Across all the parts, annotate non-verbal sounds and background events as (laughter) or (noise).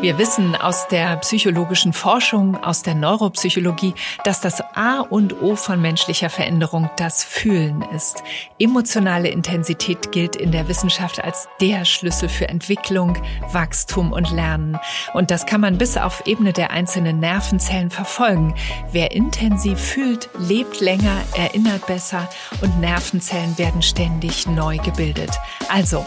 Wir wissen aus der psychologischen Forschung, aus der Neuropsychologie, dass das A und O von menschlicher Veränderung das Fühlen ist. Emotionale Intensität gilt in der Wissenschaft als der Schlüssel für Entwicklung, Wachstum und Lernen. Und das kann man bis auf Ebene der einzelnen Nervenzellen verfolgen. Wer intensiv fühlt, lebt länger, erinnert besser und Nervenzellen werden ständig neu gebildet. Also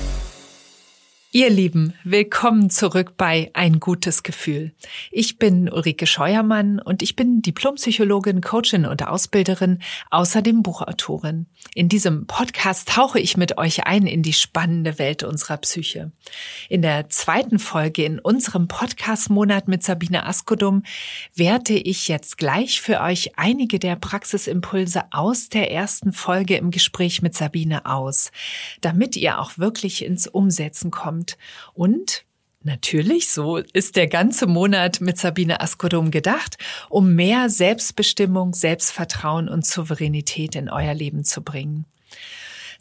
Ihr Lieben, willkommen zurück bei Ein gutes Gefühl. Ich bin Ulrike Scheuermann und ich bin Diplompsychologin, Coachin und Ausbilderin, außerdem Buchautorin. In diesem Podcast tauche ich mit euch ein in die spannende Welt unserer Psyche. In der zweiten Folge in unserem Podcast-Monat mit Sabine Askodum werte ich jetzt gleich für euch einige der Praxisimpulse aus der ersten Folge im Gespräch mit Sabine aus, damit ihr auch wirklich ins Umsetzen kommt kommt. Und Natürlich, so ist der ganze Monat mit Sabine Askodum gedacht, um mehr Selbstbestimmung, Selbstvertrauen und Souveränität in euer Leben zu bringen.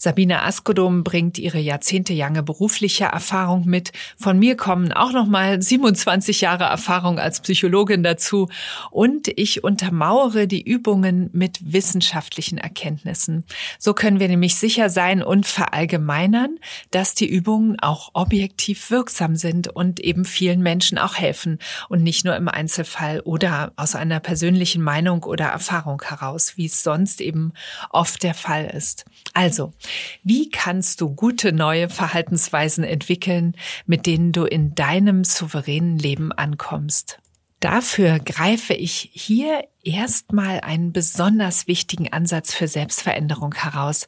Sabine Askodom bringt ihre jahrzehntelange berufliche Erfahrung mit. Von mir kommen auch noch mal 27 Jahre Erfahrung als Psychologin dazu und ich untermauere die Übungen mit wissenschaftlichen Erkenntnissen. So können wir nämlich sicher sein und verallgemeinern, dass die Übungen auch objektiv wirksam sind und eben vielen Menschen auch helfen und nicht nur im Einzelfall oder aus einer persönlichen Meinung oder Erfahrung heraus, wie es sonst eben oft der Fall ist. Also, wie kannst du gute neue Verhaltensweisen entwickeln, mit denen du in deinem souveränen Leben ankommst? Dafür greife ich hier erstmal einen besonders wichtigen Ansatz für Selbstveränderung heraus,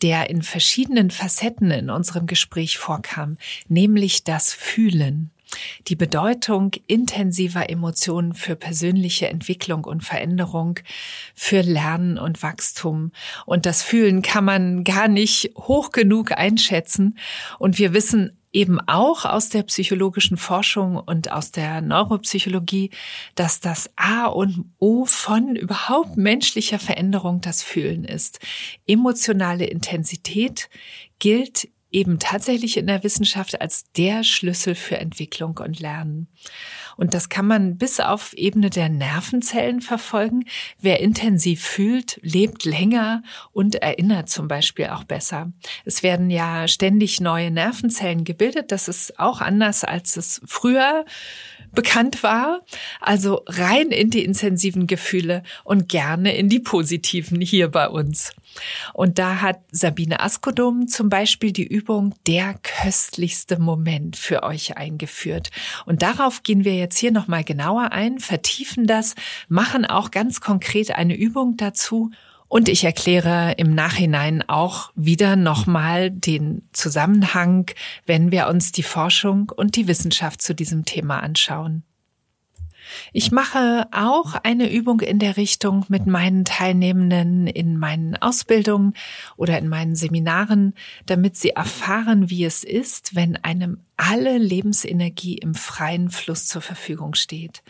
der in verschiedenen Facetten in unserem Gespräch vorkam, nämlich das Fühlen die Bedeutung intensiver Emotionen für persönliche Entwicklung und Veränderung, für Lernen und Wachstum. Und das Fühlen kann man gar nicht hoch genug einschätzen. Und wir wissen eben auch aus der psychologischen Forschung und aus der Neuropsychologie, dass das A und O von überhaupt menschlicher Veränderung das Fühlen ist. Emotionale Intensität gilt eben tatsächlich in der Wissenschaft als der Schlüssel für Entwicklung und Lernen. Und das kann man bis auf Ebene der Nervenzellen verfolgen. Wer intensiv fühlt, lebt länger und erinnert zum Beispiel auch besser. Es werden ja ständig neue Nervenzellen gebildet. Das ist auch anders, als es früher bekannt war. Also rein in die intensiven Gefühle und gerne in die positiven hier bei uns. Und da hat Sabine Askodom zum Beispiel die Übung Der köstlichste Moment für euch eingeführt. Und darauf gehen wir jetzt hier nochmal genauer ein, vertiefen das, machen auch ganz konkret eine Übung dazu und ich erkläre im Nachhinein auch wieder nochmal den Zusammenhang, wenn wir uns die Forschung und die Wissenschaft zu diesem Thema anschauen. Ich mache auch eine Übung in der Richtung mit meinen Teilnehmenden in meinen Ausbildungen oder in meinen Seminaren, damit sie erfahren, wie es ist, wenn einem alle Lebensenergie im freien Fluss zur Verfügung steht.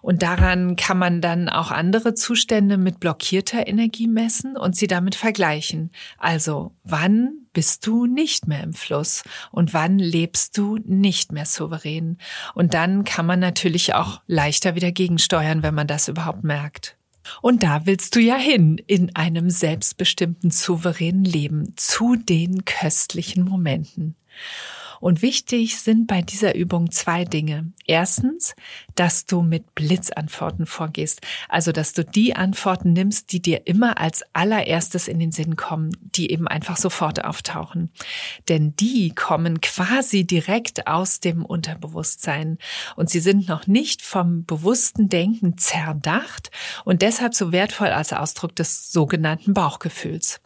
Und daran kann man dann auch andere Zustände mit blockierter Energie messen und sie damit vergleichen. Also wann bist du nicht mehr im Fluss und wann lebst du nicht mehr souverän? Und dann kann man natürlich auch leichter wieder gegensteuern, wenn man das überhaupt merkt. Und da willst du ja hin, in einem selbstbestimmten, souveränen Leben, zu den köstlichen Momenten. Und wichtig sind bei dieser Übung zwei Dinge. Erstens, dass du mit Blitzantworten vorgehst. Also, dass du die Antworten nimmst, die dir immer als allererstes in den Sinn kommen, die eben einfach sofort auftauchen. Denn die kommen quasi direkt aus dem Unterbewusstsein und sie sind noch nicht vom bewussten Denken zerdacht und deshalb so wertvoll als Ausdruck des sogenannten Bauchgefühls.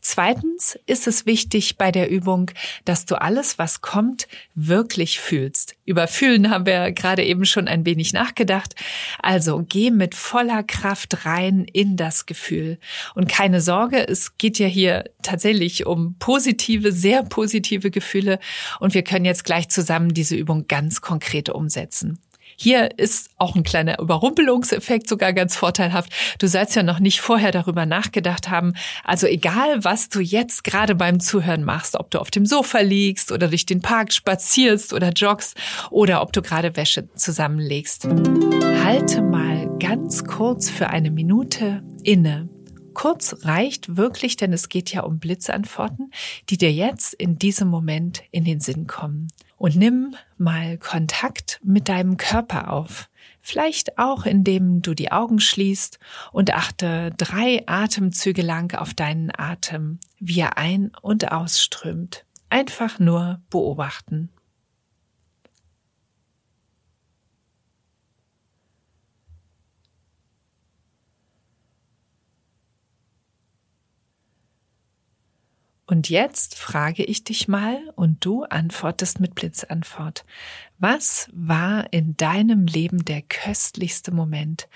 Zweitens ist es wichtig bei der Übung, dass du alles, was kommt, kommt, wirklich fühlst. Über Fühlen haben wir gerade eben schon ein wenig nachgedacht. Also geh mit voller Kraft rein in das Gefühl. Und keine Sorge, es geht ja hier tatsächlich um positive, sehr positive Gefühle. Und wir können jetzt gleich zusammen diese Übung ganz konkret umsetzen. Hier ist auch ein kleiner Überrumpelungseffekt sogar ganz vorteilhaft. Du sollst ja noch nicht vorher darüber nachgedacht haben. Also egal, was du jetzt gerade beim Zuhören machst, ob du auf dem Sofa liegst oder durch den Park spazierst oder joggst oder ob du gerade Wäsche zusammenlegst. Halte mal ganz kurz für eine Minute inne. Kurz reicht wirklich, denn es geht ja um Blitzantworten, die dir jetzt in diesem Moment in den Sinn kommen. Und nimm mal Kontakt mit deinem Körper auf. Vielleicht auch, indem du die Augen schließt und achte drei Atemzüge lang auf deinen Atem, wie er ein- und ausströmt. Einfach nur beobachten. Und jetzt frage ich dich mal und du antwortest mit Blitzantwort. Was war in deinem Leben der köstlichste Moment?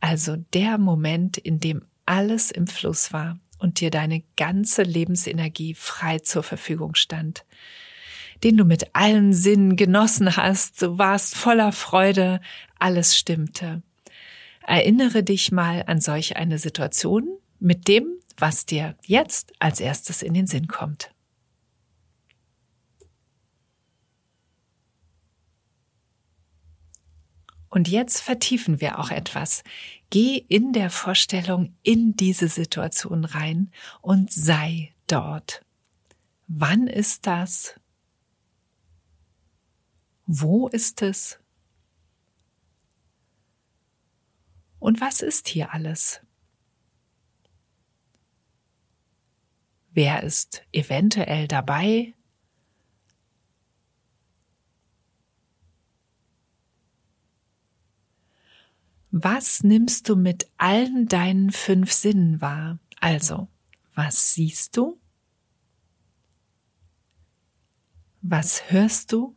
Also der Moment, in dem alles im Fluss war und dir deine ganze Lebensenergie frei zur Verfügung stand, den du mit allen Sinnen genossen hast, du warst voller Freude, alles stimmte. Erinnere dich mal an solch eine Situation mit dem, was dir jetzt als erstes in den Sinn kommt. Und jetzt vertiefen wir auch etwas. Geh in der Vorstellung in diese Situation rein und sei dort. Wann ist das? Wo ist es? Und was ist hier alles? Wer ist eventuell dabei? Was nimmst du mit allen deinen fünf Sinnen wahr? Also, was siehst du? Was hörst du?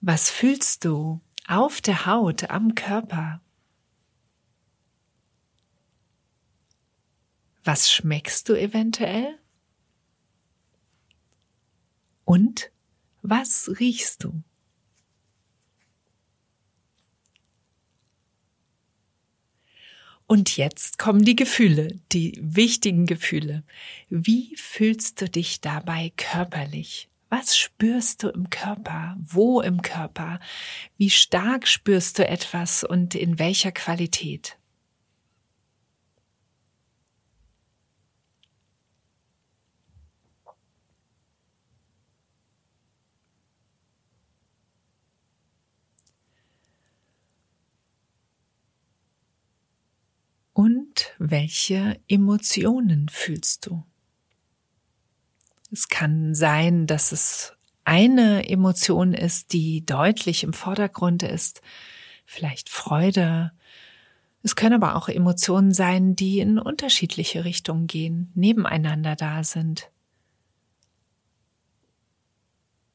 Was fühlst du auf der Haut, am Körper? Was schmeckst du eventuell? Und was riechst du? Und jetzt kommen die Gefühle, die wichtigen Gefühle. Wie fühlst du dich dabei körperlich? Was spürst du im Körper? Wo im Körper? Wie stark spürst du etwas und in welcher Qualität? Und welche Emotionen fühlst du? Es kann sein, dass es eine Emotion ist, die deutlich im Vordergrund ist, vielleicht Freude. Es können aber auch Emotionen sein, die in unterschiedliche Richtungen gehen, nebeneinander da sind.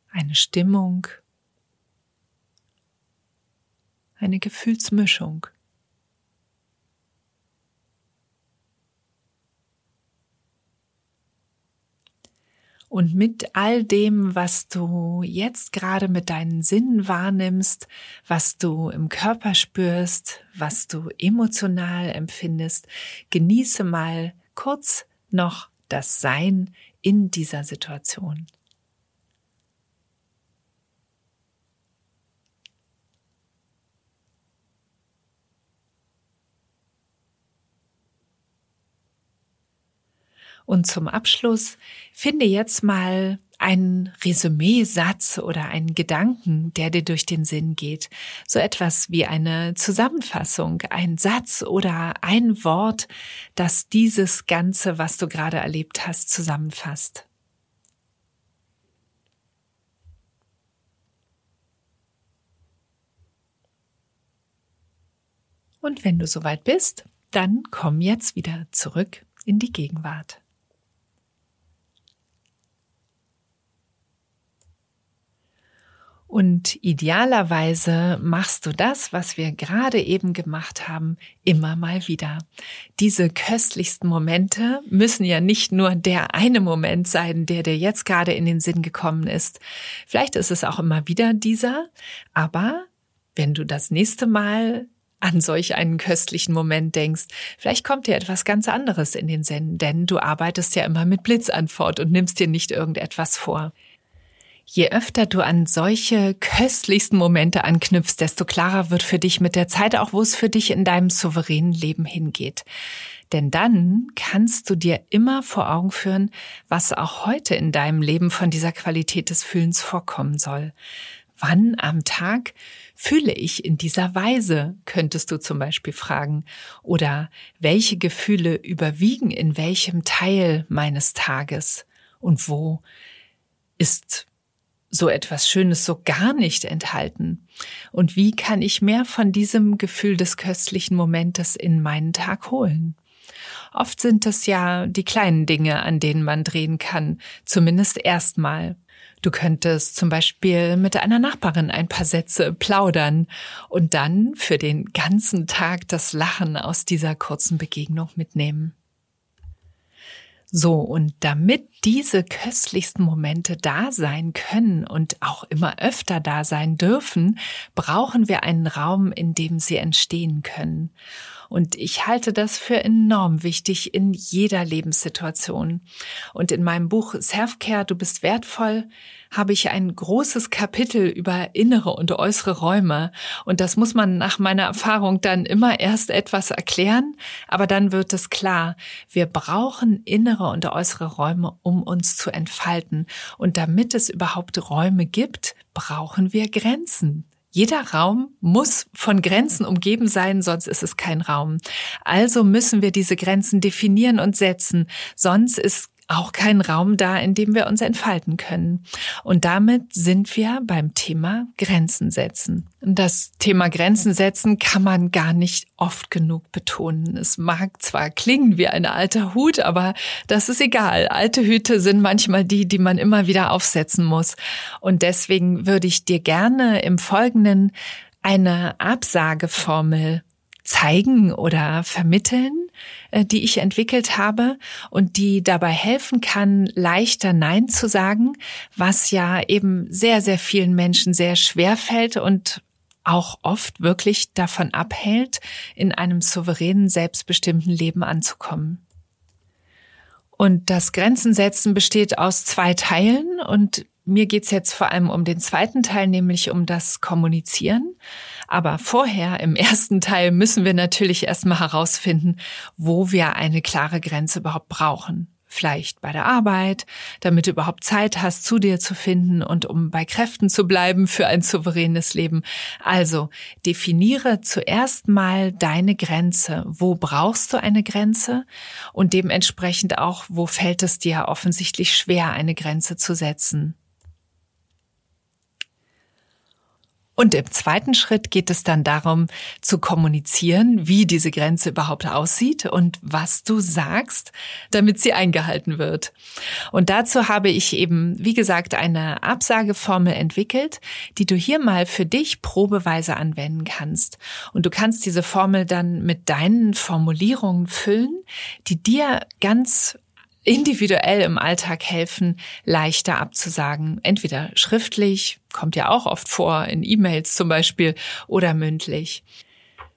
Eine Stimmung, eine Gefühlsmischung. Und mit all dem, was du jetzt gerade mit deinen Sinnen wahrnimmst, was du im Körper spürst, was du emotional empfindest, genieße mal kurz noch das Sein in dieser Situation. Und zum Abschluss finde jetzt mal einen Resümee-Satz oder einen Gedanken, der dir durch den Sinn geht. So etwas wie eine Zusammenfassung, ein Satz oder ein Wort, das dieses Ganze, was du gerade erlebt hast, zusammenfasst. Und wenn du soweit bist, dann komm jetzt wieder zurück in die Gegenwart. Und idealerweise machst du das, was wir gerade eben gemacht haben, immer mal wieder. Diese köstlichsten Momente müssen ja nicht nur der eine Moment sein, der dir jetzt gerade in den Sinn gekommen ist. Vielleicht ist es auch immer wieder dieser, aber wenn du das nächste Mal an solch einen köstlichen Moment denkst, vielleicht kommt dir etwas ganz anderes in den Sinn, denn du arbeitest ja immer mit Blitzantwort und nimmst dir nicht irgendetwas vor. Je öfter du an solche köstlichsten Momente anknüpfst, desto klarer wird für dich mit der Zeit auch, wo es für dich in deinem souveränen Leben hingeht. Denn dann kannst du dir immer vor Augen führen, was auch heute in deinem Leben von dieser Qualität des Fühlens vorkommen soll. Wann am Tag fühle ich in dieser Weise, könntest du zum Beispiel fragen. Oder welche Gefühle überwiegen in welchem Teil meines Tages? Und wo ist so etwas Schönes so gar nicht enthalten? Und wie kann ich mehr von diesem Gefühl des köstlichen Momentes in meinen Tag holen? Oft sind es ja die kleinen Dinge, an denen man drehen kann, zumindest erstmal. Du könntest zum Beispiel mit einer Nachbarin ein paar Sätze plaudern und dann für den ganzen Tag das Lachen aus dieser kurzen Begegnung mitnehmen. So, und damit diese köstlichsten Momente da sein können und auch immer öfter da sein dürfen, brauchen wir einen Raum, in dem sie entstehen können. Und ich halte das für enorm wichtig in jeder Lebenssituation. Und in meinem Buch Selfcare, du bist wertvoll, habe ich ein großes Kapitel über innere und äußere Räume. Und das muss man nach meiner Erfahrung dann immer erst etwas erklären, aber dann wird es klar. Wir brauchen innere und äußere Räume, um uns zu entfalten. Und damit es überhaupt Räume gibt, brauchen wir Grenzen. Jeder Raum muss von Grenzen umgeben sein, sonst ist es kein Raum. Also müssen wir diese Grenzen definieren und setzen, sonst ist auch kein Raum da, in dem wir uns entfalten können. Und damit sind wir beim Thema Grenzen setzen. Das Thema Grenzen setzen kann man gar nicht oft genug betonen. Es mag zwar klingen wie ein alter Hut, aber das ist egal. Alte Hüte sind manchmal die, die man immer wieder aufsetzen muss. Und deswegen würde ich dir gerne im Folgenden eine Absageformel zeigen oder vermitteln, äh, die ich entwickelt habe und die dabei helfen kann, leichter Nein zu sagen, was ja eben sehr, sehr vielen Menschen sehr schwer fällt und auch oft wirklich davon abhält, in einem souveränen, selbstbestimmten Leben anzukommen. Und das Grenzen setzen besteht aus zwei Teilen und mir geht's jetzt vor allem um den zweiten Teil, nämlich um das Kommunizieren. Aber vorher, im ersten Teil, müssen wir natürlich erstmal herausfinden, wo wir eine klare Grenze überhaupt brauchen. Vielleicht bei der Arbeit, damit du überhaupt Zeit hast, zu dir zu finden und um bei Kräften zu bleiben für ein souveränes Leben. Also definiere zuerst mal deine Grenze. Wo brauchst du eine Grenze? Und dementsprechend auch, wo fällt es dir offensichtlich schwer, eine Grenze zu setzen? Und im zweiten Schritt geht es dann darum, zu kommunizieren, wie diese Grenze überhaupt aussieht und was du sagst, damit sie eingehalten wird. Und dazu habe ich eben, wie gesagt, eine Absageformel entwickelt, die du hier mal für dich probeweise anwenden kannst. Und du kannst diese Formel dann mit deinen Formulierungen füllen, die dir ganz individuell im Alltag helfen, leichter abzusagen. Entweder schriftlich, kommt ja auch oft vor, in E-Mails zum Beispiel, oder mündlich.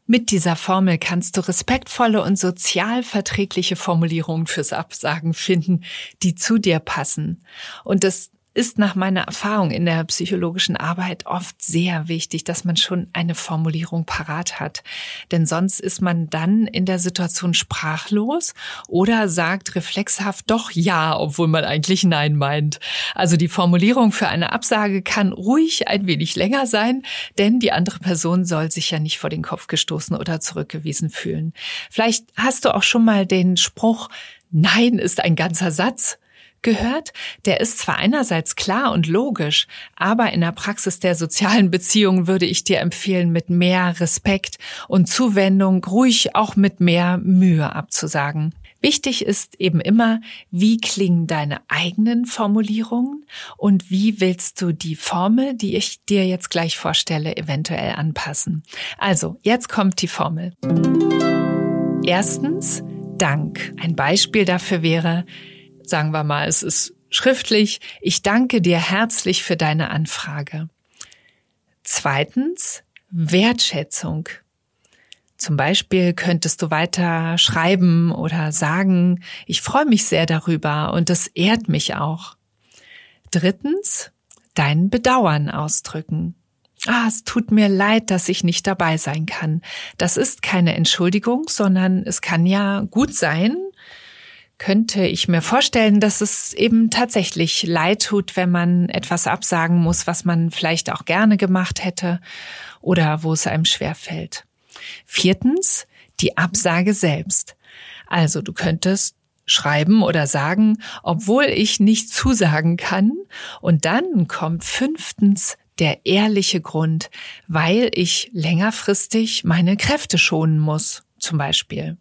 Mit dieser Formel kannst du respektvolle und sozial verträgliche Formulierungen fürs Absagen finden, die zu dir passen. Und das ist nach meiner Erfahrung in der psychologischen Arbeit oft sehr wichtig, dass man schon eine Formulierung parat hat. Denn sonst ist man dann in der Situation sprachlos oder sagt reflexhaft doch ja, obwohl man eigentlich nein meint. Also die Formulierung für eine Absage kann ruhig ein wenig länger sein, denn die andere Person soll sich ja nicht vor den Kopf gestoßen oder zurückgewiesen fühlen. Vielleicht hast du auch schon mal den Spruch Nein ist ein ganzer Satz gehört, der ist zwar einerseits klar und logisch, aber in der Praxis der sozialen Beziehungen würde ich dir empfehlen, mit mehr Respekt und Zuwendung ruhig auch mit mehr Mühe abzusagen. Wichtig ist eben immer, wie klingen deine eigenen Formulierungen und wie willst du die Formel, die ich dir jetzt gleich vorstelle, eventuell anpassen. Also, jetzt kommt die Formel. Erstens, Dank. Ein Beispiel dafür wäre, sagen wir mal, es ist schriftlich, ich danke dir herzlich für deine Anfrage. Zweitens, Wertschätzung. Zum Beispiel könntest du weiter schreiben oder sagen, ich freue mich sehr darüber und das ehrt mich auch. Drittens, dein Bedauern ausdrücken. Ah, es tut mir leid, dass ich nicht dabei sein kann. Das ist keine Entschuldigung, sondern es kann ja gut sein, könnte ich mir vorstellen, dass es eben tatsächlich leid tut, wenn man etwas absagen muss, was man vielleicht auch gerne gemacht hätte oder wo es einem schwer fällt. Viertens, die Absage selbst. Also du könntest schreiben oder sagen, obwohl ich nicht zusagen kann. Und dann kommt fünftens der ehrliche Grund, weil ich längerfristig meine Kräfte schonen muss, zum Beispiel.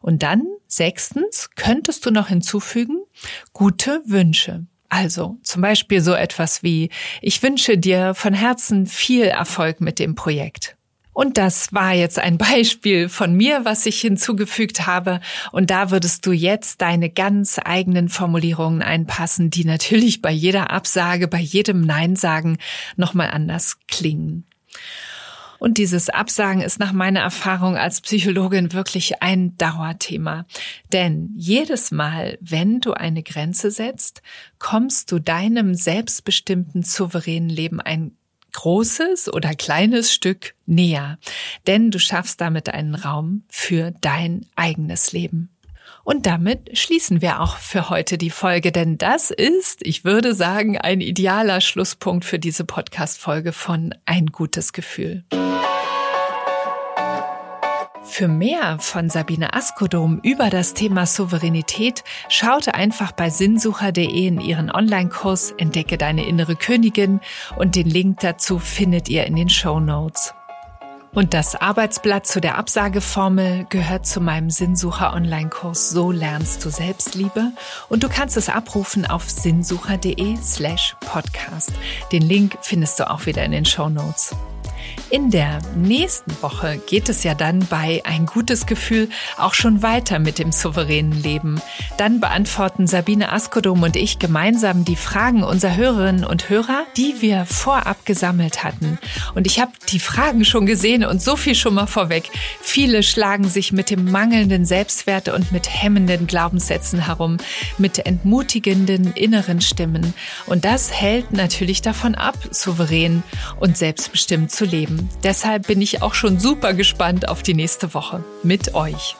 Und dann, sechstens, könntest du noch hinzufügen, gute Wünsche. Also zum Beispiel so etwas wie, ich wünsche dir von Herzen viel Erfolg mit dem Projekt. Und das war jetzt ein (laughs) Beispiel von mir, was ich hinzugefügt habe. Und da würdest du jetzt deine ganz eigenen Formulierungen einpassen, die natürlich bei jeder Absage, bei jedem Nein sagen nochmal anders klingen. Und dieses Absagen ist nach meiner Erfahrung als Psychologin wirklich ein Dauerthema. Denn jedes Mal, wenn du eine Grenze setzt, kommst du deinem selbstbestimmten, souveränen Leben ein großes oder kleines Stück näher, denn du schaffst damit einen Raum für dein eigenes Leben. Und damit schließen wir auch für heute die Folge, denn das ist, ich würde sagen, ein idealer Schlusspunkt für diese Podcast-Folge von Ein gutes Gefühl. Für mehr von Sabine Askodom über das Thema Souveränität schaute einfach bei sinnsucher.de in ihren Online-Kurs Entdecke deine innere Königin und den Link dazu findet ihr in den Show Notes. Und das Arbeitsblatt zu der Absageformel gehört zu meinem Sinnsucher Online-Kurs So lernst du Selbstliebe und du kannst es abrufen auf sinnsucher.de slash podcast. Den Link findest du auch wieder in den Show Notes. In der nächsten Woche geht es ja dann bei Ein gutes Gefühl auch schon weiter mit dem souveränen Leben. Dann beantworten Sabine Askodom und ich gemeinsam die Fragen unserer Hörerinnen und Hörer, die wir vorab gesammelt hatten. Und ich habe die Fragen schon gesehen und so viel schon mal vorweg. Viele schlagen sich mit dem mangelnden Selbstwert und mit hemmenden Glaubenssätzen herum, mit entmutigenden inneren Stimmen. Und das hält natürlich davon ab, souverän und selbstbestimmt zu leben. Deshalb bin ich auch schon super gespannt auf die nächste Woche mit euch.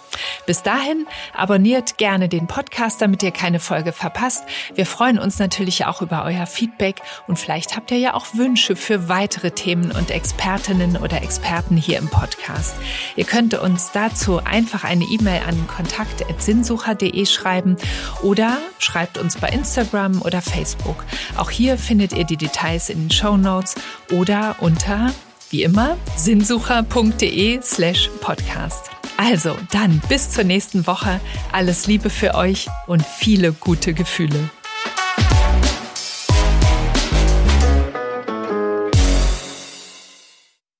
Bis dahin abonniert gerne den Podcast, damit ihr keine Folge verpasst. Wir freuen uns natürlich auch über euer Feedback und vielleicht habt ihr ja auch Wünsche für weitere Themen und Expertinnen oder Experten hier im Podcast. Ihr könnt uns dazu einfach eine E-Mail an kontakt.sinnsucher.de schreiben oder schreibt uns bei Instagram oder Facebook. Auch hier findet ihr die Details in den Show Notes oder unter wie immer sinnsucher.de slash podcast. Also dann bis zur nächsten Woche. Alles Liebe für euch und viele gute Gefühle.